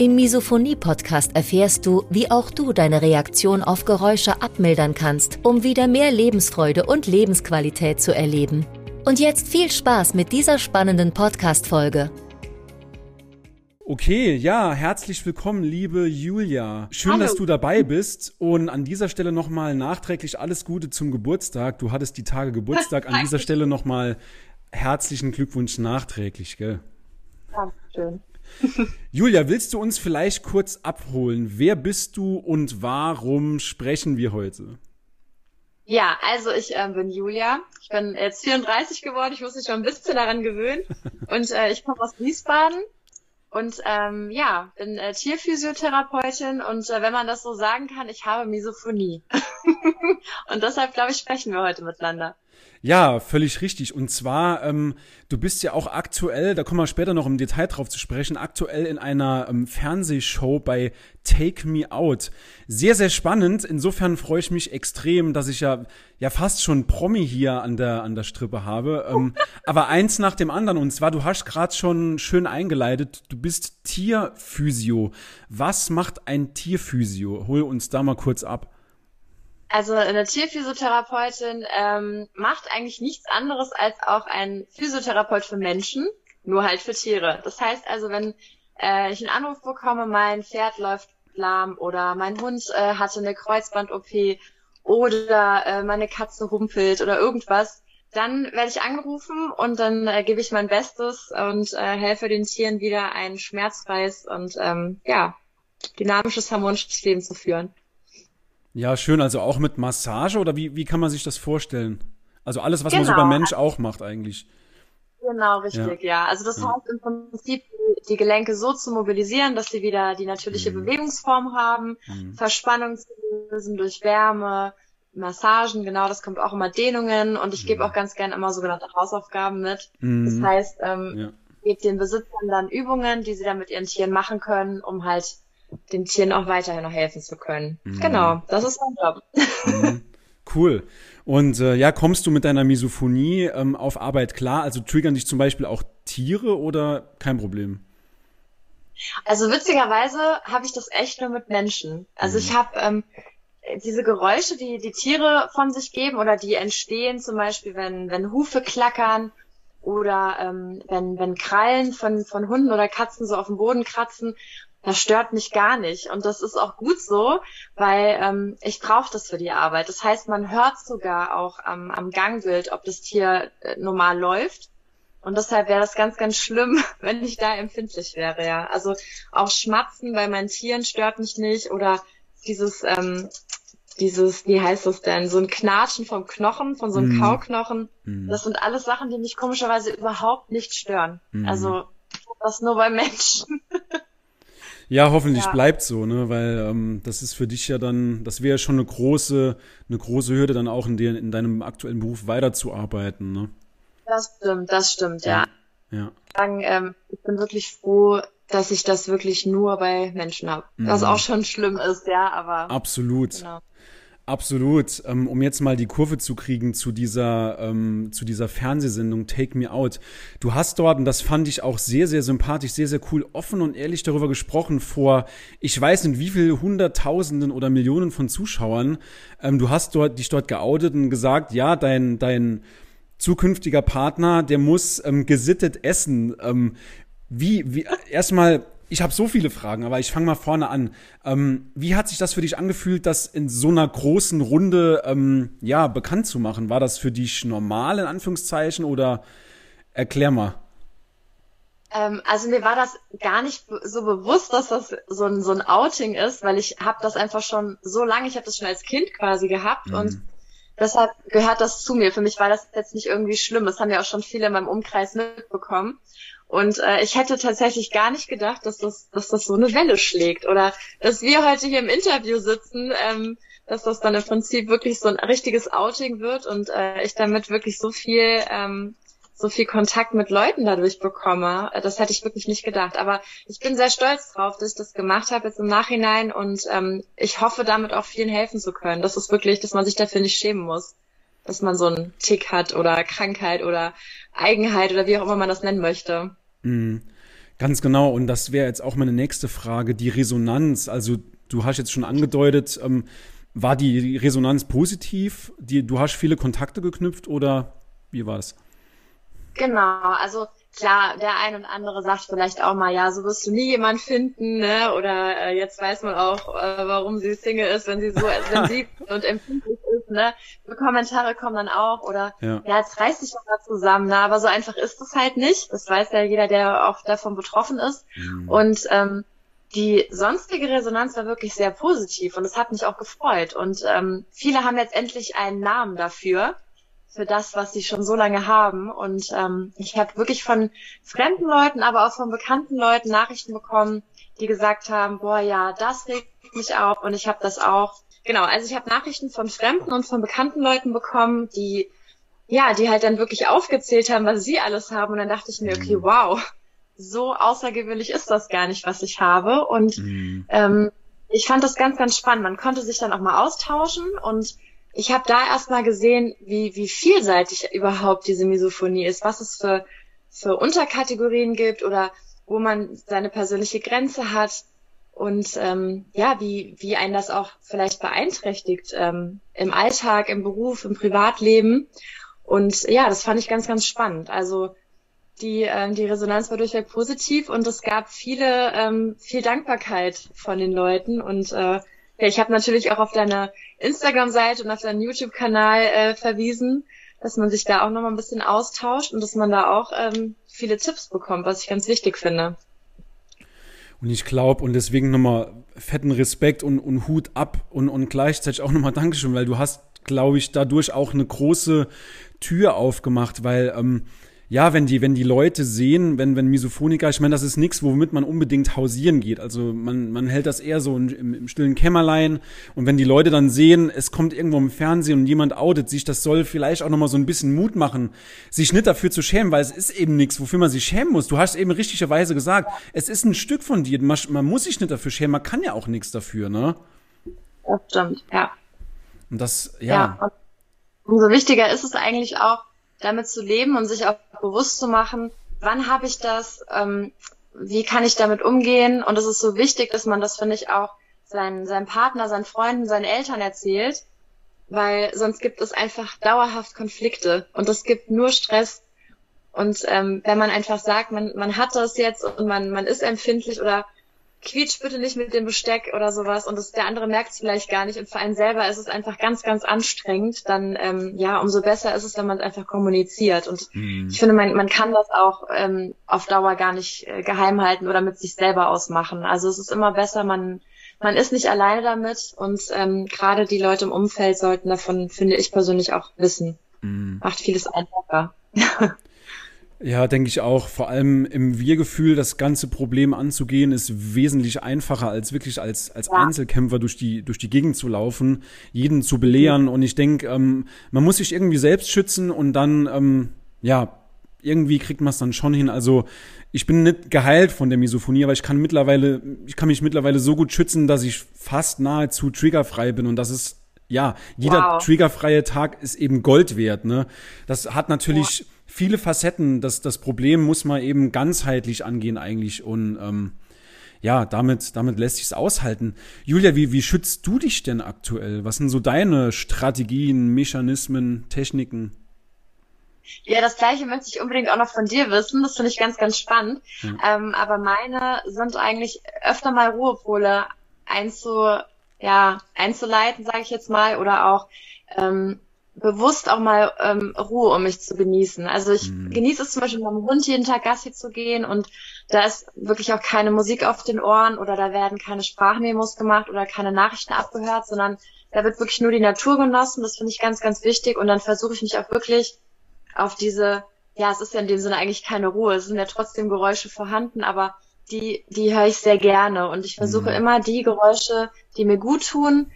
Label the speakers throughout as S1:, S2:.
S1: Im Misophonie-Podcast erfährst du, wie auch du deine Reaktion auf Geräusche abmildern kannst, um wieder mehr Lebensfreude und Lebensqualität zu erleben. Und jetzt viel Spaß mit dieser spannenden Podcast-Folge.
S2: Okay, ja, herzlich willkommen, liebe Julia. Schön,
S3: Hallo.
S2: dass du dabei bist. Und an dieser Stelle nochmal nachträglich alles Gute zum Geburtstag. Du hattest die Tage Geburtstag. An dieser Stelle nochmal herzlichen Glückwunsch nachträglich, gell?
S3: Dankeschön.
S2: Julia, willst du uns vielleicht kurz abholen? Wer bist du und warum sprechen wir heute?
S3: Ja, also ich äh, bin Julia. Ich bin jetzt 34 geworden. Ich muss mich schon ein bisschen daran gewöhnen. Und äh, ich komme aus Wiesbaden. Und ähm, ja, bin äh, Tierphysiotherapeutin und äh, wenn man das so sagen kann, ich habe Misophonie. und deshalb, glaube ich, sprechen wir heute miteinander.
S2: Ja, völlig richtig. Und zwar, ähm, du bist ja auch aktuell, da kommen wir später noch im Detail drauf zu sprechen, aktuell in einer ähm, Fernsehshow bei Take Me Out. Sehr, sehr spannend. Insofern freue ich mich extrem, dass ich ja, ja fast schon Promi hier an der, an der Strippe habe. Ähm, aber eins nach dem anderen. Und zwar, du hast gerade schon schön eingeleitet, du bist Tierphysio. Was macht ein Tierphysio? Hol uns da mal kurz ab.
S3: Also eine Tierphysiotherapeutin ähm, macht eigentlich nichts anderes als auch ein Physiotherapeut für Menschen, nur halt für Tiere. Das heißt also, wenn äh, ich einen Anruf bekomme, mein Pferd läuft lahm oder mein Hund äh, hatte eine Kreuzband-OP oder äh, meine Katze humpelt oder irgendwas, dann werde ich angerufen und dann äh, gebe ich mein Bestes und äh, helfe den Tieren wieder ein schmerzfreies und ähm, ja dynamisches, harmonisches Leben zu führen.
S2: Ja, schön. Also auch mit Massage oder wie, wie kann man sich das vorstellen? Also alles, was man so
S3: Genau.
S2: beim Mensch auch macht eigentlich.
S3: Genau, richtig, ja. Also das
S2: Ja.
S3: heißt im Prinzip, die, Gelenke so zu mobilisieren, dass sie wieder die natürliche
S2: Mhm.
S3: Bewegungsform haben,
S2: Mhm.
S3: Verspannung zu lösen durch Wärme, Massagen, genau, das kommt auch immer Dehnungen und ich gebe
S2: Mhm.
S3: auch ganz gerne immer sogenannte Hausaufgaben mit. Das
S2: Mhm.
S3: heißt, ähm,
S2: Ja.
S3: gebe den Besitzern dann Übungen, die sie dann mit ihren Tieren machen können, um halt den Tieren auch weiterhin noch helfen zu können.
S2: Mhm.
S3: Genau, das ist mein Job.
S2: Mhm. Cool. Und äh, ja, kommst du mit deiner Misophonie ähm, auf Arbeit klar? Also triggern dich zum Beispiel auch Tiere oder kein Problem?
S3: Also witzigerweise habe ich das echt nur mit Menschen. Also
S2: Mhm.
S3: ich habe ähm, diese Geräusche, die die Tiere von sich geben oder die entstehen, zum Beispiel wenn wenn Hufe klackern oder ähm, wenn wenn Krallen von von Hunden oder Katzen so auf dem Boden kratzen, das stört mich gar nicht und das ist auch gut so, weil ähm, ich brauche das für die Arbeit. Das heißt, man hört sogar auch am, am Gangbild, ob das Tier äh, normal läuft. Und deshalb wäre das ganz, ganz schlimm, wenn ich da empfindlich wäre, ja. Also auch Schmatzen bei meinen Tieren stört mich nicht oder dieses, ähm, dieses, wie heißt das denn, so ein Knatschen vom Knochen, von so einem
S2: Mhm.
S3: Kauknochen.
S2: Mhm.
S3: Das sind alles Sachen, die mich komischerweise überhaupt nicht stören.
S2: Mhm.
S3: Also das nur bei Menschen.
S2: Ja, hoffentlich
S3: Ja.
S2: bleibt so, ne? Weil ähm, das ist für dich ja dann, das wäre schon eine große, eine große Hürde, dann auch in, dir, in deinem aktuellen Beruf weiterzuarbeiten, ne?
S3: Das stimmt, das stimmt, ja.
S2: Ja.
S3: Sagen, ähm, ich bin wirklich froh, dass ich das wirklich nur bei Menschen habe. Was
S2: Mhm.
S3: auch schon schlimm ist, ja, aber
S2: Absolut.
S3: genau.
S2: Absolut. Ähm, um jetzt mal die Kurve zu kriegen zu dieser, ähm, zu dieser Fernsehsendung Take Me Out. Du hast dort, und das fand ich auch sehr, sehr sympathisch, sehr, sehr cool, offen und ehrlich darüber gesprochen vor, ich weiß nicht wie viel Hunderttausenden oder Millionen von Zuschauern. Ähm, du hast dort, dich dort geoutet und gesagt, ja, dein, dein zukünftiger Partner, der muss ähm, gesittet essen. Ähm, wie, wie, erstmal, ich habe so viele Fragen, aber ich fange mal vorne an. Ähm, wie hat sich das für dich angefühlt, das in so einer großen Runde ähm, ja bekannt zu machen? War das für dich normal in Anführungszeichen oder erklär mal?
S3: Ähm, also mir war das gar nicht so bewusst, dass das so ein, so ein Outing ist, weil ich habe das einfach schon so lange, ich habe das schon als Kind quasi gehabt
S2: Mhm.
S3: und deshalb gehört das zu mir. Für mich war das jetzt nicht irgendwie schlimm. Das haben ja auch schon viele in meinem Umkreis mitbekommen. Und äh, ich hätte tatsächlich gar nicht gedacht, dass das, dass das so eine Welle schlägt oder dass wir heute hier im Interview sitzen, ähm, dass das dann im Prinzip wirklich so ein richtiges Outing wird und äh, ich damit wirklich so viel ähm, so viel Kontakt mit Leuten dadurch bekomme. Das hätte ich wirklich nicht gedacht. Aber ich bin sehr stolz drauf, dass ich das gemacht habe jetzt im Nachhinein und ähm, ich hoffe damit auch vielen helfen zu können. Das ist wirklich, dass man sich dafür nicht schämen muss, dass man so einen Tick hat oder Krankheit oder Eigenheit oder wie auch immer man das nennen möchte.
S2: Mhm. Ganz genau. Und das wäre jetzt auch meine nächste Frage, die Resonanz. Also du hast jetzt schon angedeutet, ähm, war die Resonanz positiv? Die, du hast viele Kontakte geknüpft oder wie war es?
S3: Genau, also klar, der ein und andere sagt vielleicht auch mal, ja, so wirst du nie jemand finden, ne? Oder äh, jetzt weiß man auch, äh, warum sie Single ist, wenn sie so sensibel und empfindlich ist, ne? Die Kommentare kommen dann auch oder ja, ja jetzt reißt sich doch mal zusammen, ne? Aber so einfach ist es halt nicht. Das weiß ja jeder, der auch davon betroffen ist. Mhm. Und ähm, die sonstige Resonanz war wirklich sehr positiv und es hat mich auch gefreut. Und ähm, viele haben jetzt endlich einen Namen dafür für das, was sie schon so lange haben. Und ähm, ich habe wirklich von fremden Leuten, aber auch von bekannten Leuten Nachrichten bekommen, die gesagt haben, boah, ja, das regt mich auf und ich habe das auch. Genau, also ich habe Nachrichten von fremden und von bekannten Leuten bekommen, die ja, die halt dann wirklich aufgezählt haben, was sie alles haben. Und dann dachte ich mir, okay, mhm. wow, so außergewöhnlich ist das gar nicht, was ich habe. Und mhm. ähm, ich fand das ganz, ganz spannend. Man konnte sich dann auch mal austauschen und ich habe da erstmal gesehen, wie, wie vielseitig überhaupt diese Misophonie ist, was es für, für Unterkategorien gibt oder wo man seine persönliche Grenze hat und ähm, ja, wie, wie einen das auch vielleicht beeinträchtigt ähm, im Alltag, im Beruf, im Privatleben. Und ja, das fand ich ganz, ganz spannend. Also die, ähm, die Resonanz war durchweg positiv und es gab viele, ähm, viel Dankbarkeit von den Leuten und äh, ja, ich habe natürlich auch auf deine Instagram-Seite und auf deinen YouTube-Kanal äh, verwiesen, dass man sich da auch nochmal ein bisschen austauscht und dass man da auch ähm, viele Tipps bekommt, was ich ganz wichtig finde.
S2: Und ich glaube, und deswegen nochmal fetten Respekt und, und Hut ab und, und gleichzeitig auch nochmal Dankeschön, weil du hast, glaube ich, dadurch auch eine große Tür aufgemacht, weil ähm, ja, wenn die, wenn die Leute sehen, wenn, wenn Misophoniker, ich meine, das ist nichts, womit man unbedingt hausieren geht. Also man, man hält das eher so im, im stillen Kämmerlein. Und wenn die Leute dann sehen, es kommt irgendwo im Fernsehen und jemand outet sich, das soll vielleicht auch nochmal so ein bisschen Mut machen, sich nicht dafür zu schämen, weil es ist eben nichts, wofür man sich schämen muss. Du hast eben richtigerweise gesagt, es ist ein Stück von dir. Man, man muss sich nicht dafür schämen, man kann ja auch nichts dafür, ne?
S3: Das stimmt, ja.
S2: Und das, ja. ja
S3: umso wichtiger ist es eigentlich auch, damit zu leben und sich auch bewusst zu machen, wann habe ich das, ähm, wie kann ich damit umgehen. Und es ist so wichtig, dass man das, finde ich, auch seinen, seinem Partner, seinen Freunden, seinen Eltern erzählt, weil sonst gibt es einfach dauerhaft Konflikte und es gibt nur Stress. Und ähm, wenn man einfach sagt, man, man hat das jetzt und man, man ist empfindlich oder quietsch bitte nicht mit dem Besteck oder sowas und das, der andere merkt es vielleicht gar nicht und für einen selber ist es einfach ganz, ganz anstrengend, dann ähm, ja, umso besser ist es, wenn man es einfach kommuniziert und mhm. ich finde, man, man kann das auch ähm, auf Dauer gar nicht äh, geheim halten oder mit sich selber ausmachen. Also es ist immer besser, man man ist nicht alleine damit und ähm, gerade die Leute im Umfeld sollten davon, finde ich persönlich auch wissen. Mhm. Macht vieles einfacher.
S2: Ja, denke ich auch. Vor allem im Wir-Gefühl das ganze Problem anzugehen, ist wesentlich einfacher, als wirklich als, als ja. Einzelkämpfer durch die, durch die Gegend zu laufen, jeden zu belehren. Und ich denke, ähm, man muss sich irgendwie selbst schützen und dann, ähm, ja, irgendwie kriegt man es dann schon hin. Also ich bin nicht geheilt von der Misophonie, aber ich kann mittlerweile, ich kann mich mittlerweile so gut schützen, dass ich fast nahezu triggerfrei bin. Und das ist ja, jeder wow. triggerfreie Tag ist eben Gold wert. Ne? Das hat natürlich ja viele Facetten. Das, das Problem muss man eben ganzheitlich angehen eigentlich und ähm, ja, damit, damit lässt sich es aushalten. Julia, wie, wie schützt du dich denn aktuell? Was sind so deine Strategien, Mechanismen, Techniken?
S3: Ja, das gleiche möchte ich unbedingt auch noch von dir wissen. Das finde ich ganz, ganz spannend. Hm. Ähm, aber meine sind eigentlich öfter mal Ruhepole einzu, ja, einzuleiten, sage ich jetzt mal, oder auch ähm, bewusst auch mal ähm, Ruhe, um mich zu genießen. Also ich mhm. genieße es zum Beispiel, mit meinem Hund jeden Tag Gassi zu gehen und da ist wirklich auch keine Musik auf den Ohren oder da werden keine Sprachmemos gemacht oder keine Nachrichten abgehört, sondern da wird wirklich nur die Natur genossen. Das finde ich ganz, ganz wichtig und dann versuche ich mich auch wirklich auf diese ja, es ist ja in dem Sinne eigentlich keine Ruhe. Es sind ja trotzdem Geräusche vorhanden, aber die, die höre ich sehr gerne. Und ich versuche mhm. immer die Geräusche, die mir gut tun,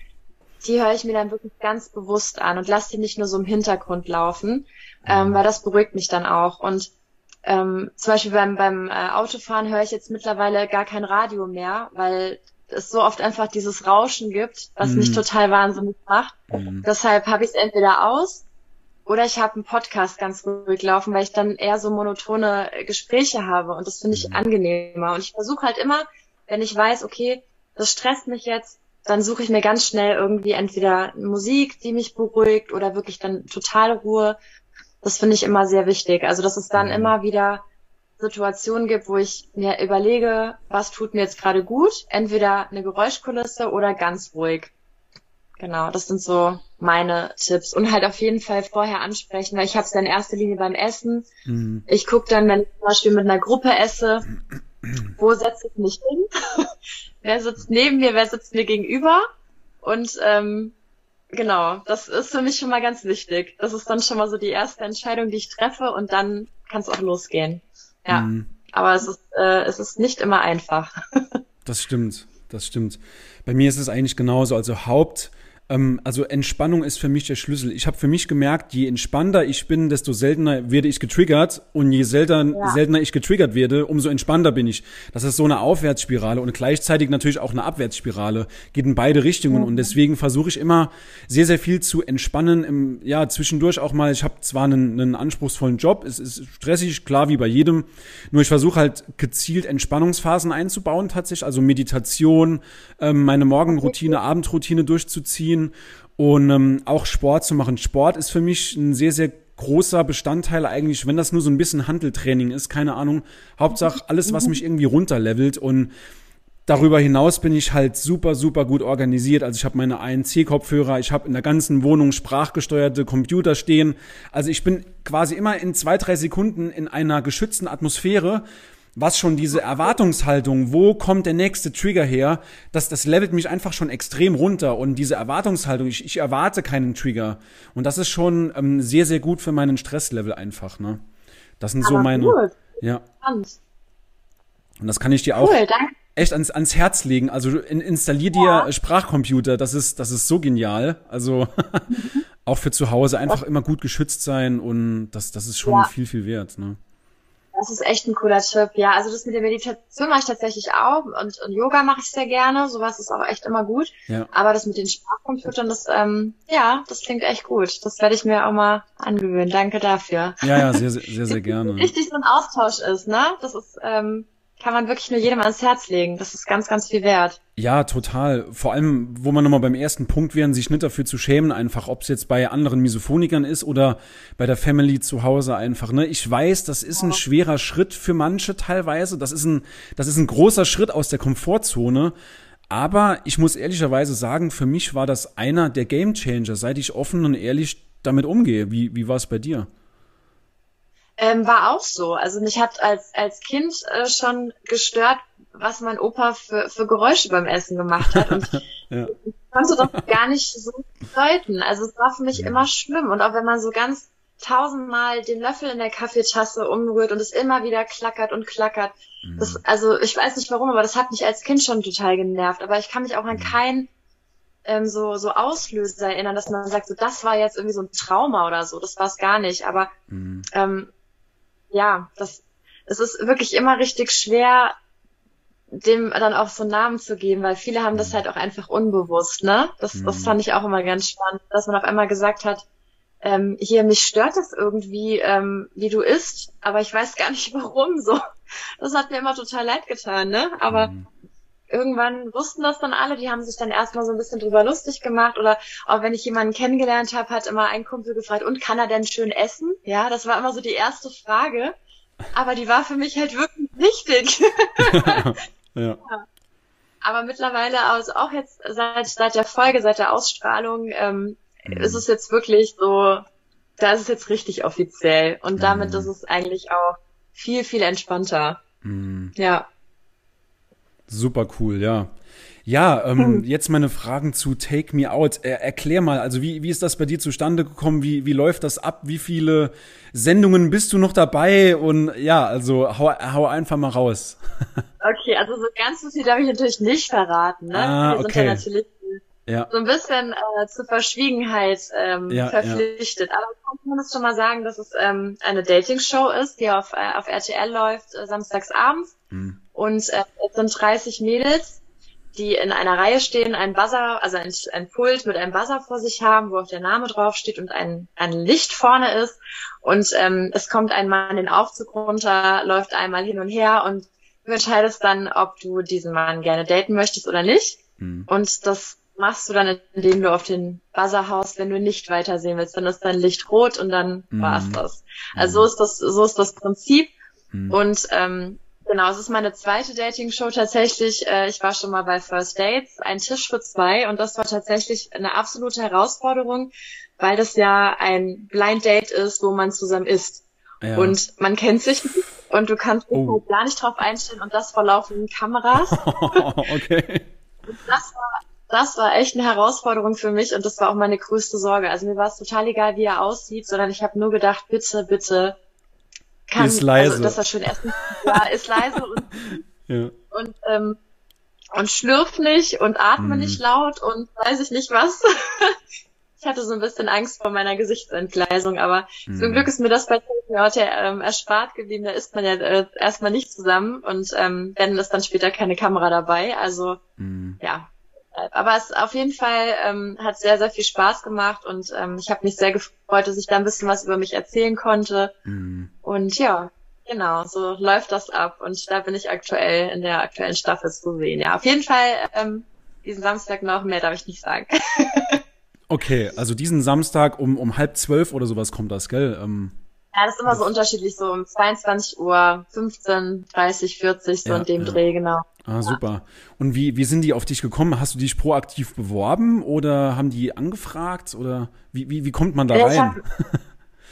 S3: die höre ich mir dann wirklich ganz bewusst an und lasse die nicht nur so im Hintergrund laufen, ähm, mhm. weil das beruhigt mich dann auch. Und ähm, zum Beispiel beim, beim äh, Autofahren höre ich jetzt mittlerweile gar kein Radio mehr, weil es so oft einfach dieses Rauschen gibt, was mhm. mich total wahnsinnig macht. Mhm. Deshalb habe ich es entweder aus oder ich habe einen Podcast ganz ruhig laufen, weil ich dann eher so monotone Gespräche habe und das finde ich mhm. angenehmer. Und ich versuche halt immer, wenn ich weiß, okay, das stresst mich jetzt, dann suche ich mir ganz schnell irgendwie entweder Musik, die mich beruhigt oder wirklich dann totale Ruhe. Das finde ich immer sehr wichtig. Also, dass es dann mhm. immer wieder Situationen gibt, wo ich mir überlege, was tut mir jetzt gerade gut? Entweder eine Geräuschkulisse oder ganz ruhig. Genau, das sind so meine Tipps. Und halt auf jeden Fall vorher ansprechen, weil ich habe es dann in erster Linie beim Essen. Mhm. Ich gucke dann, wenn ich zum Beispiel mit einer Gruppe esse, wo setze ich mich hin? Wer sitzt neben mir, wer sitzt mir gegenüber? Und ähm, genau, das ist für mich schon mal ganz wichtig. Das ist dann schon mal so die erste Entscheidung, die ich treffe und dann kann es auch losgehen. Ja. Mhm. Aber es ist, äh, es ist nicht immer einfach.
S2: das stimmt, das stimmt. Bei mir ist es eigentlich genauso. Also Haupt ähm, also Entspannung ist für mich der Schlüssel. Ich habe für mich gemerkt, je entspannter ich bin, desto seltener werde ich getriggert und je seltener, ja. seltener ich getriggert werde, umso entspannter bin ich. Das ist so eine Aufwärtsspirale und gleichzeitig natürlich auch eine Abwärtsspirale. Geht in beide Richtungen mhm. und deswegen versuche ich immer sehr, sehr viel zu entspannen. Im, ja, zwischendurch auch mal, ich habe zwar einen, einen anspruchsvollen Job, es ist stressig, klar wie bei jedem, nur ich versuche halt gezielt Entspannungsphasen einzubauen tatsächlich, also Meditation, ähm, meine Morgenroutine, Abendroutine durchzuziehen ziehen und ähm, auch Sport zu machen. Sport ist für mich ein sehr, sehr großer Bestandteil eigentlich, wenn das nur so ein bisschen Handeltraining ist, keine Ahnung. Hauptsache alles, was mich irgendwie runterlevelt und Darüber hinaus bin ich halt super, super gut organisiert. Also ich habe meine ANC-Kopfhörer, ich habe in der ganzen Wohnung sprachgesteuerte Computer stehen. Also ich bin quasi immer in zwei, drei Sekunden in einer geschützten Atmosphäre, was schon diese Erwartungshaltung, wo kommt der nächste Trigger her, das, das levelt mich einfach schon extrem runter. Und diese Erwartungshaltung, ich, ich erwarte keinen Trigger. Und das ist schon ähm, sehr, sehr gut für meinen Stresslevel einfach. Ne? Das sind Aber so meine. Gut. Ja. Und das kann ich dir auch cool, echt ans, ans Herz legen. Also in, installier dir ja. Sprachcomputer, das ist, das ist so genial. Also auch für zu Hause einfach immer gut geschützt sein und das, das ist schon ja. viel, viel wert. Ne?
S3: Das ist echt ein cooler Tipp. Ja, also das mit der Meditation mache ich tatsächlich auch und, und Yoga mache ich sehr gerne. Sowas ist auch echt immer gut. Ja. Aber das mit den Sprachcomputern, das, ähm, ja, das klingt echt gut. Das werde ich mir auch mal angewöhnen. Danke dafür.
S2: Ja, ja, sehr, sehr, sehr, sehr gerne.
S3: Richtig so ein Austausch ist, ne? Das ist, ähm, kann man wirklich nur jedem ans Herz legen. Das ist ganz, ganz viel wert.
S2: Ja, total. Vor allem, wo man nochmal beim ersten Punkt wären, sich nicht dafür zu schämen, einfach, ob es jetzt bei anderen Misophonikern ist oder bei der Family zu Hause einfach. Ne? Ich weiß, das ist ein schwerer Schritt für manche teilweise. Das ist ein, das ist ein großer Schritt aus der Komfortzone. Aber ich muss ehrlicherweise sagen, für mich war das einer der Game Changer, seit ich offen und ehrlich damit umgehe. Wie, wie war es bei dir?
S3: Ähm, war auch so. Also mich hat als, als Kind äh, schon gestört, was mein Opa für, für Geräusche beim Essen gemacht hat. Und ja. ich konnte das gar nicht so deuten. Also es war für mich ja. immer schlimm. Und auch wenn man so ganz tausendmal den Löffel in der Kaffeetasse umrührt und es immer wieder klackert und klackert. Mhm. Das, also ich weiß nicht warum, aber das hat mich als Kind schon total genervt. Aber ich kann mich auch an mhm. keinen ähm, so, so Auslöser erinnern, dass man sagt, so das war jetzt irgendwie so ein Trauma oder so. Das war es gar nicht. Aber mhm. ähm, ja, das, es ist wirklich immer richtig schwer, dem dann auch so einen Namen zu geben, weil viele haben das mhm. halt auch einfach unbewusst, ne? Das, das mhm. fand ich auch immer ganz spannend, dass man auf einmal gesagt hat, ähm, hier, mich stört das irgendwie, ähm, wie du isst, aber ich weiß gar nicht warum so. Das hat mir immer total leid getan, ne? Aber mhm. Irgendwann wussten das dann alle, die haben sich dann erstmal so ein bisschen drüber lustig gemacht oder auch wenn ich jemanden kennengelernt habe, hat immer ein Kumpel gefragt, und kann er denn schön essen? Ja, das war immer so die erste Frage. Aber die war für mich halt wirklich wichtig. ja. ja. Aber mittlerweile, also auch jetzt seit, seit der Folge, seit der Ausstrahlung, ähm, mhm. ist es jetzt wirklich so, da ist es jetzt richtig offiziell. Und damit mhm. ist es eigentlich auch viel, viel entspannter. Mhm. Ja.
S2: Super cool, ja. Ja, ähm, hm. jetzt meine Fragen zu Take Me Out. Er, erklär mal, also wie, wie ist das bei dir zustande gekommen? Wie, wie läuft das ab? Wie viele Sendungen bist du noch dabei? Und ja, also hau, hau einfach mal raus.
S3: Okay, also so ganz so viel darf ich natürlich nicht verraten. Ne?
S2: Ah,
S3: Wir
S2: okay.
S3: sind ja natürlich ja. so ein bisschen äh, zur Verschwiegenheit ähm, ja, verpflichtet. Ja. Aber kann zumindest schon mal sagen, dass es ähm, eine Dating-Show ist, die auf, äh, auf RTL läuft, äh, samstags abends. Mhm. Und äh, es sind 30 Mädels, die in einer Reihe stehen, ein Buzzer, also ein, ein Pult mit einem Buzzer vor sich haben, wo auch der Name draufsteht und ein, ein Licht vorne ist. Und ähm, es kommt ein Mann den Aufzug runter, läuft einmal hin und her und du entscheidest dann, ob du diesen Mann gerne daten möchtest oder nicht. Mhm. Und das machst du dann, indem du auf den Buzzer haust, wenn du nicht weitersehen willst. Dann ist dein Licht rot und dann mhm. war's das. Also so ist das, so ist das Prinzip. Mhm. Und ähm, Genau, es ist meine zweite Dating-Show tatsächlich. Äh, ich war schon mal bei First Dates, ein Tisch für zwei und das war tatsächlich eine absolute Herausforderung, weil das ja ein Blind Date ist, wo man zusammen isst. Ja. Und man kennt sich nicht und du kannst dich oh. halt gar nicht drauf einstellen und das vor laufenden Kameras.
S2: okay.
S3: Und das war, das war echt eine Herausforderung für mich und das war auch meine größte Sorge. Also mir war es total egal, wie er aussieht, sondern ich habe nur gedacht, bitte, bitte,
S2: kann, ist leise. Also,
S3: dass er schön essen ja, ist leise und, ja. und, ähm, und schlürft nicht und atme mm. nicht laut und weiß ich nicht was. ich hatte so ein bisschen Angst vor meiner Gesichtsentgleisung, aber mm. zum Glück ist mir das bei heute ähm, erspart geblieben. Da ist man ja äh, erstmal nicht zusammen und ähm, wenn ist dann später keine Kamera dabei. Also mm. ja, aber es auf jeden Fall ähm, hat sehr, sehr viel Spaß gemacht und ähm, ich habe mich sehr gefreut, dass ich da ein bisschen was über mich erzählen konnte. Mhm. Und ja, genau, so läuft das ab und da bin ich aktuell in der aktuellen Staffel zu sehen. Ja, auf jeden Fall ähm, diesen Samstag noch, mehr darf ich nicht sagen.
S2: okay, also diesen Samstag um, um halb zwölf oder sowas kommt das, gell? Ähm
S3: ja, das ist immer so unterschiedlich, so um 22 Uhr, 15, 30, 40, so ja, in dem ja. Dreh, genau.
S2: Ah, super. Und wie, wie sind die auf dich gekommen? Hast du dich proaktiv beworben oder haben die angefragt oder wie, wie, wie kommt man da rein? Hab,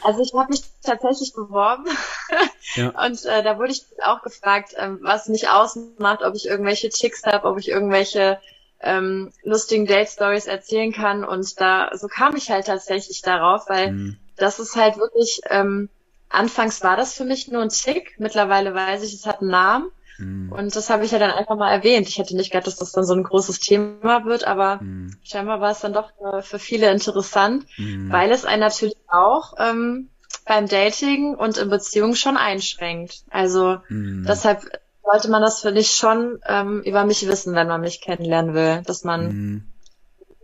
S3: also ich habe mich tatsächlich beworben ja. und äh, da wurde ich auch gefragt, ähm, was mich ausmacht, ob ich irgendwelche Chicks habe, ob ich irgendwelche ähm, lustigen Date-Stories erzählen kann und da so kam ich halt tatsächlich darauf, weil mhm das ist halt wirklich, ähm, anfangs war das für mich nur ein Tick, mittlerweile weiß ich, es hat einen Namen. Mm. Und das habe ich ja dann einfach mal erwähnt. Ich hätte nicht gedacht, dass das dann so ein großes Thema wird, aber mm. scheinbar war es dann doch äh, für viele interessant, mm. weil es einen natürlich auch ähm, beim Dating und in Beziehungen schon einschränkt. Also mm. deshalb sollte man das für dich schon ähm, über mich wissen, wenn man mich kennenlernen will, dass man mm.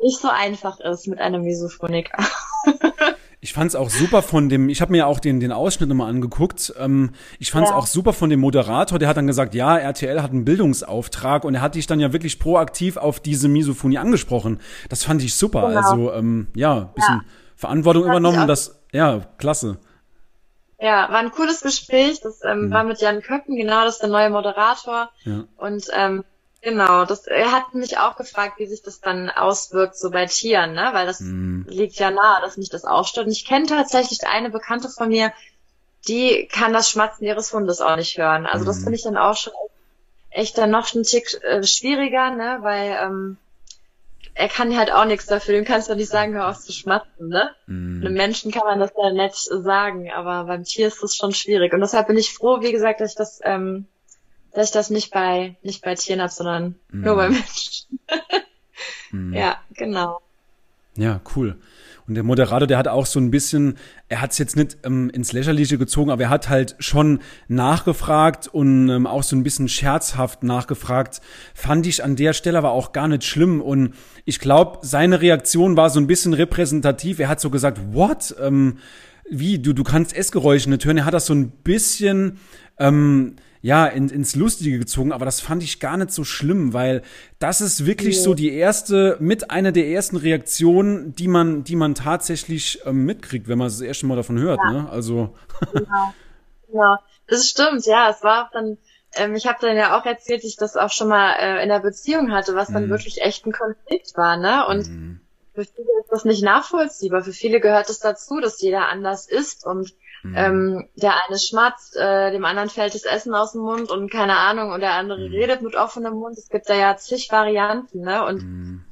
S3: nicht so einfach ist mit einem Misophoniker.
S2: Ich fand es auch super von dem, ich habe mir ja auch den, den Ausschnitt nochmal angeguckt. Ähm, ich fand es ja. auch super von dem Moderator, der hat dann gesagt, ja, RTL hat einen Bildungsauftrag und er hat dich dann ja wirklich proaktiv auf diese Misophonie angesprochen. Das fand ich super. Genau. Also ähm, ja, bisschen ja. Verantwortung das übernommen, das, ja, klasse.
S3: Ja, war ein cooles Gespräch. Das ähm, mhm. war mit Jan Köppen, genau, das ist der neue Moderator. Ja. Und ähm, Genau, das, er hat mich auch gefragt, wie sich das dann auswirkt, so bei Tieren, ne? Weil das mm. liegt ja nahe, dass mich das aufstört. Und ich kenne tatsächlich eine Bekannte von mir, die kann das Schmatzen ihres Hundes auch nicht hören. Also mm. das mhm. finde ich dann auch schon echt dann noch ein Tick äh, schwieriger, ne? Weil ähm, er kann halt auch nichts dafür. Dem kannst du nicht sagen, hör auf zu schmatzen, ne? Mm. Einem Menschen kann man das ja nett sagen, aber beim Tier ist das schon schwierig. Und deshalb bin ich froh, wie gesagt, dass ich das ähm, dass ich das nicht bei, nicht bei Tieren habe, sondern mm. nur bei Menschen. mm. Ja, genau.
S2: Ja, cool. Und der Moderator, der hat auch so ein bisschen, er hat es jetzt nicht ähm, ins Lächerliche gezogen, aber er hat halt schon nachgefragt und ähm, auch so ein bisschen scherzhaft nachgefragt. Fand ich an der Stelle aber auch gar nicht schlimm. Und ich glaube, seine Reaktion war so ein bisschen repräsentativ. Er hat so gesagt, what? Ähm, wie, du, du kannst Essgeräusche nicht hören. Er hat das so ein bisschen ähm, ja, in, ins Lustige gezogen, aber das fand ich gar nicht so schlimm, weil das ist wirklich ja. so die erste, mit einer der ersten Reaktionen, die man, die man tatsächlich ähm, mitkriegt, wenn man das erste Mal davon hört, ja. ne? Also.
S3: Genau. Ja, das stimmt, ja. Es war auch dann, ähm, ich habe dann ja auch erzählt, ich das auch schon mal äh, in der Beziehung hatte, was dann mhm. wirklich echt ein Konflikt war, ne? Und mhm. für viele ist das nicht nachvollziehbar. Für viele gehört es dazu, dass jeder anders ist und Mhm. Ähm, der eine schmatzt, äh, dem anderen fällt das Essen aus dem Mund und keine Ahnung, und der andere mhm. redet mit offenem Mund. Es gibt da ja zig Varianten, ne? Und mhm.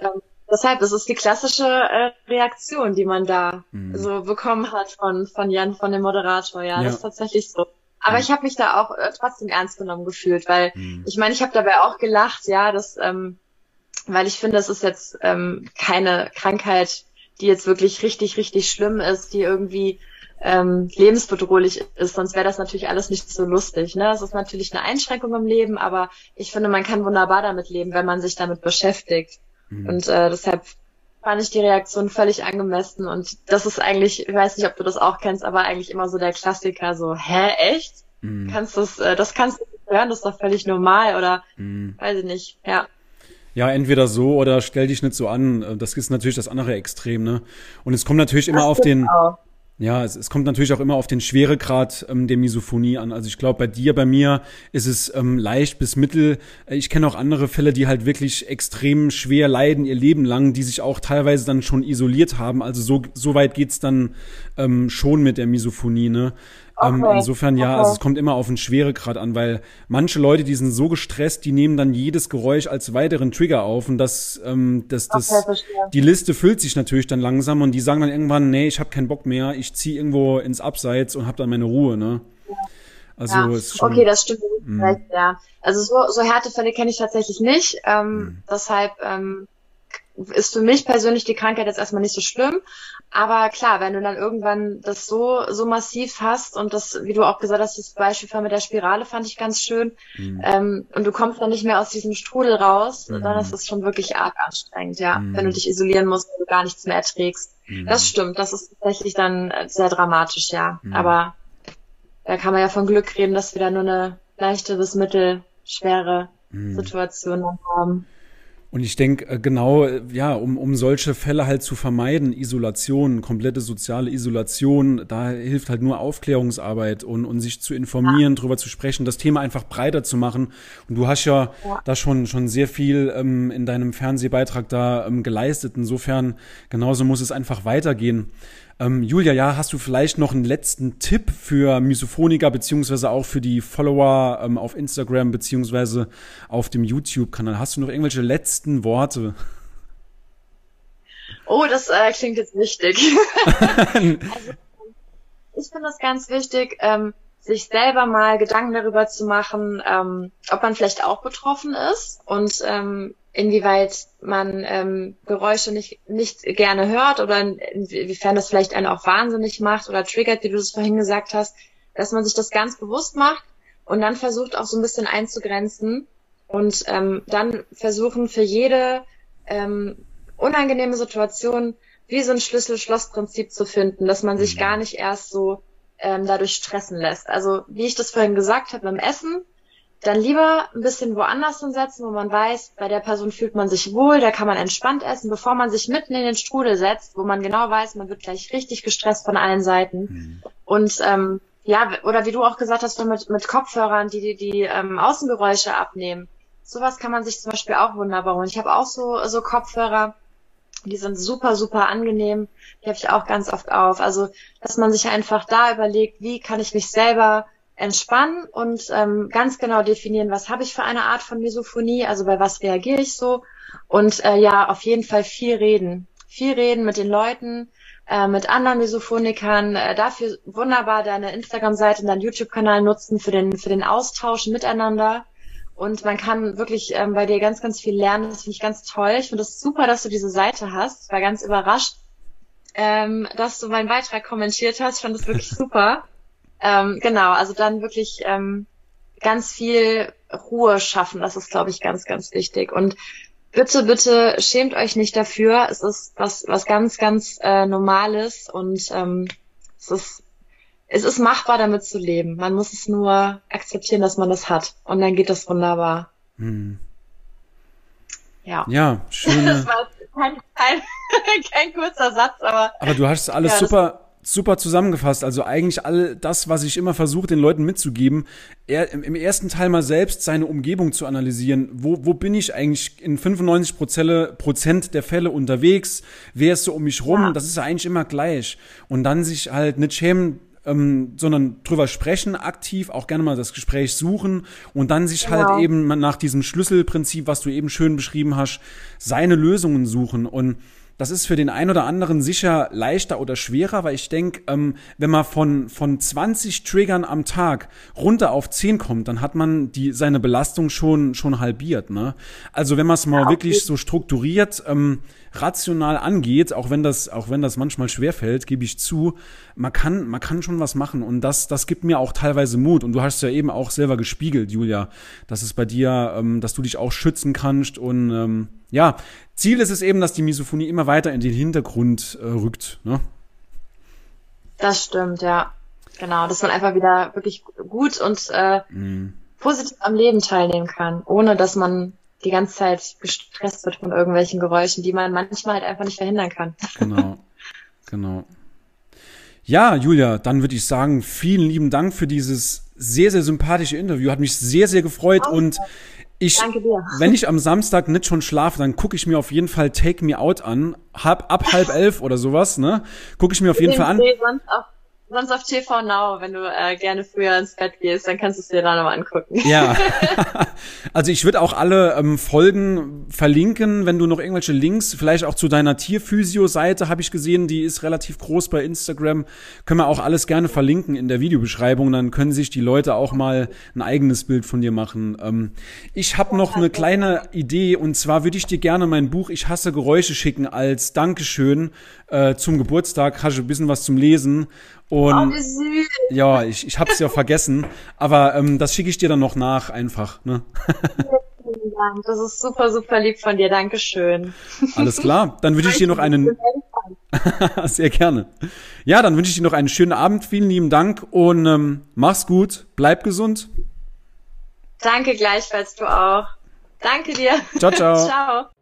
S3: ähm, deshalb, das ist die klassische äh, Reaktion, die man da mhm. so bekommen hat von, von Jan, von dem Moderator. Ja, ja. das ist tatsächlich so. Aber ich habe mich da auch äh, trotzdem ernst genommen gefühlt, weil mhm. ich meine, ich habe dabei auch gelacht, ja, das, ähm, weil ich finde, das ist jetzt ähm, keine Krankheit, die jetzt wirklich richtig, richtig schlimm ist, die irgendwie ähm, lebensbedrohlich ist, sonst wäre das natürlich alles nicht so lustig. Ne? Das ist natürlich eine Einschränkung im Leben, aber ich finde, man kann wunderbar damit leben, wenn man sich damit beschäftigt. Mhm. Und äh, deshalb fand ich die Reaktion völlig angemessen und das ist eigentlich, ich weiß nicht, ob du das auch kennst, aber eigentlich immer so der Klassiker, so, hä, echt? Mhm. Kannst du's, äh, das kannst du hören, das ist doch völlig normal oder mhm. weiß ich nicht, ja.
S2: Ja, entweder so oder stell dich nicht so an. Das ist natürlich das andere Extrem, ne? Und es kommt natürlich immer das auf den, auch. Ja, es, es kommt natürlich auch immer auf den Schweregrad ähm, der Misophonie an. Also ich glaube, bei dir, bei mir ist es ähm, leicht bis mittel. Äh, ich kenne auch andere Fälle, die halt wirklich extrem schwer leiden ihr Leben lang, die sich auch teilweise dann schon isoliert haben. Also so, so weit geht's dann ähm, schon mit der Misophonie. Ne? Ähm, okay. insofern ja, okay. also es kommt immer auf den Schweregrad an, weil manche Leute, die sind so gestresst, die nehmen dann jedes Geräusch als weiteren Trigger auf und das, ähm, das, das, okay, die Liste füllt sich natürlich dann langsam und die sagen dann irgendwann, nee, ich habe keinen Bock mehr, ich ziehe irgendwo ins Abseits und habe dann meine Ruhe, ne?
S3: Ja. Also ja. Schon, okay, das stimmt mm. ja. Also so, so Härtefälle kenne ich tatsächlich nicht. Ähm, mm. Deshalb ähm, ist für mich persönlich die Krankheit jetzt erstmal nicht so schlimm. Aber klar, wenn du dann irgendwann das so, so massiv hast und das, wie du auch gesagt hast, das Beispiel von mit der Spirale fand ich ganz schön, mhm. ähm, und du kommst dann nicht mehr aus diesem Strudel raus, mhm. dann ist es schon wirklich arg anstrengend, ja, mhm. wenn du dich isolieren musst, wenn du gar nichts mehr erträgst. Mhm. Das stimmt, das ist tatsächlich dann sehr dramatisch, ja. Mhm. Aber da kann man ja von Glück reden, dass wir da nur eine leichte bis mittelschwere mhm. Situation haben.
S2: Und ich denke, äh, genau, äh, ja, um, um solche Fälle halt zu vermeiden, Isolation, komplette soziale Isolation, da hilft halt nur Aufklärungsarbeit und, und sich zu informieren, ja. drüber zu sprechen, das Thema einfach breiter zu machen. Und du hast ja, ja. da schon, schon sehr viel ähm, in deinem Fernsehbeitrag da ähm, geleistet. Insofern, genauso muss es einfach weitergehen. Ähm, Julia, ja, hast du vielleicht noch einen letzten Tipp für Misophoniker beziehungsweise auch für die Follower ähm, auf Instagram beziehungsweise auf dem YouTube-Kanal? Hast du noch irgendwelche letzten Worte?
S3: Oh, das äh, klingt jetzt wichtig. also, ich finde das ganz wichtig, ähm, sich selber mal Gedanken darüber zu machen, ähm, ob man vielleicht auch betroffen ist und ähm, inwieweit man ähm, Geräusche nicht, nicht gerne hört oder inwiefern das vielleicht einen auch wahnsinnig macht oder triggert, wie du es vorhin gesagt hast, dass man sich das ganz bewusst macht und dann versucht auch so ein bisschen einzugrenzen und ähm, dann versuchen für jede ähm, unangenehme Situation wie so ein Schlüssel-Schloss-Prinzip zu finden, dass man sich mhm. gar nicht erst so ähm, dadurch stressen lässt. Also wie ich das vorhin gesagt habe beim Essen, dann lieber ein bisschen woanders hinsetzen, wo man weiß, bei der Person fühlt man sich wohl, da kann man entspannt essen, bevor man sich mitten in den Strudel setzt, wo man genau weiß, man wird gleich richtig gestresst von allen Seiten. Mhm. Und ähm, ja, oder wie du auch gesagt hast, mit, mit Kopfhörern, die die, die ähm, Außengeräusche abnehmen. Sowas kann man sich zum Beispiel auch wunderbar holen. Ich habe auch so, so Kopfhörer, die sind super, super angenehm. Die habe ich auch ganz oft auf. Also, dass man sich einfach da überlegt, wie kann ich mich selber entspannen und ähm, ganz genau definieren, was habe ich für eine Art von Misophonie, also bei was reagiere ich so. Und äh, ja, auf jeden Fall viel reden. Viel reden mit den Leuten, äh, mit anderen Misophonikern. Äh, dafür wunderbar deine Instagram-Seite und deinen YouTube-Kanal nutzen für den, für den Austausch miteinander. Und man kann wirklich ähm, bei dir ganz, ganz viel lernen. Das finde ich ganz toll. Ich finde es das super, dass du diese Seite hast. Ich war ganz überrascht, ähm, dass du meinen Beitrag kommentiert hast. Ich fand das wirklich super. Ähm, genau, also dann wirklich ähm, ganz viel Ruhe schaffen. Das ist, glaube ich, ganz, ganz wichtig. Und bitte, bitte schämt euch nicht dafür. Es ist was, was ganz, ganz äh, Normales und ähm, es ist es ist machbar, damit zu leben. Man muss es nur akzeptieren, dass man das hat. Und dann geht das wunderbar. Hm.
S2: Ja. Ja, schön. das war
S3: kein, kein, kein kurzer Satz, aber.
S2: Aber du hast alles ja, super, super zusammengefasst. Also eigentlich all das, was ich immer versuche, den Leuten mitzugeben. Er, im, ersten Teil mal selbst seine Umgebung zu analysieren. Wo, wo bin ich eigentlich in 95 Prozent der Fälle unterwegs? Wer ist so um mich rum? Ja. Das ist ja eigentlich immer gleich. Und dann sich halt nicht schämen, ähm, sondern drüber sprechen, aktiv, auch gerne mal das Gespräch suchen und dann sich halt
S3: Genau.
S2: eben nach diesem Schlüsselprinzip, was du eben schön beschrieben hast, seine Lösungen suchen. Und das ist für den einen oder anderen sicher leichter oder schwerer, weil ich denke, ähm, wenn man von, von 20 Triggern am Tag runter auf 10 kommt, dann hat man die, seine Belastung schon, schon halbiert. Ne? Also wenn man es mal wirklich so strukturiert, ähm, rational angeht, auch wenn das, auch wenn das manchmal schwerfällt, gebe ich zu, man kann, man kann schon was machen und das, das gibt mir auch teilweise Mut. Und du hast ja eben auch selber gespiegelt, Julia, dass es bei dir, ähm, dass du dich auch schützen kannst und ähm, ja, Ziel ist es eben, dass die Misophonie immer weiter in den Hintergrund äh, rückt. Ne?
S3: Das stimmt, ja. Genau, dass man einfach wieder wirklich gut und äh,
S2: Mhm.
S3: positiv am Leben teilnehmen kann, ohne dass man die ganze Zeit gestresst wird von irgendwelchen Geräuschen, die man manchmal halt einfach nicht verhindern kann.
S2: Genau, genau. Ja, Julia, dann würde ich sagen, vielen lieben Dank für dieses sehr, sehr sympathische Interview. Hat mich sehr, sehr gefreut und ich,
S3: Danke dir.
S2: wenn ich am Samstag nicht schon schlafe, dann gucke ich mir auf jeden Fall Take Me Out an. Hab, ab halb elf oder sowas, ne? Gucke ich mir auf jeden Fall an.
S3: Sonst auf, sonst auf TV Now, wenn du äh, gerne früher ins Bett gehst, dann kannst du es dir da nochmal angucken.
S2: Ja. also ich würde auch alle ähm, Folgen verlinken, wenn du noch irgendwelche Links, vielleicht auch zu deiner Tierphysio-Seite habe ich gesehen, die ist relativ groß bei Instagram. Können wir auch alles gerne verlinken in der Videobeschreibung, dann können sich die Leute auch mal ein eigenes Bild von dir machen. Ähm, ich habe noch eine kleine Idee und zwar würde ich dir gerne mein Buch Ich hasse Geräusche schicken als Dankeschön äh, zum Geburtstag. Hast du ein bisschen was zum Lesen.
S3: Oh,
S2: Und
S3: süß.
S2: ja, ich, ich hab's ja vergessen, aber ähm, das schicke ich dir dann noch nach einfach. Ne?
S3: Vielen Dank. Das ist super, super lieb von dir. Dankeschön.
S2: Alles klar, dann wünsche ich dir noch einen sehr gerne. Ja, dann wünsche ich dir noch einen schönen Abend. Vielen lieben Dank und ähm, mach's gut, bleib gesund.
S3: Danke gleichfalls du auch. Danke dir.
S2: Ciao, ciao.
S3: ciao.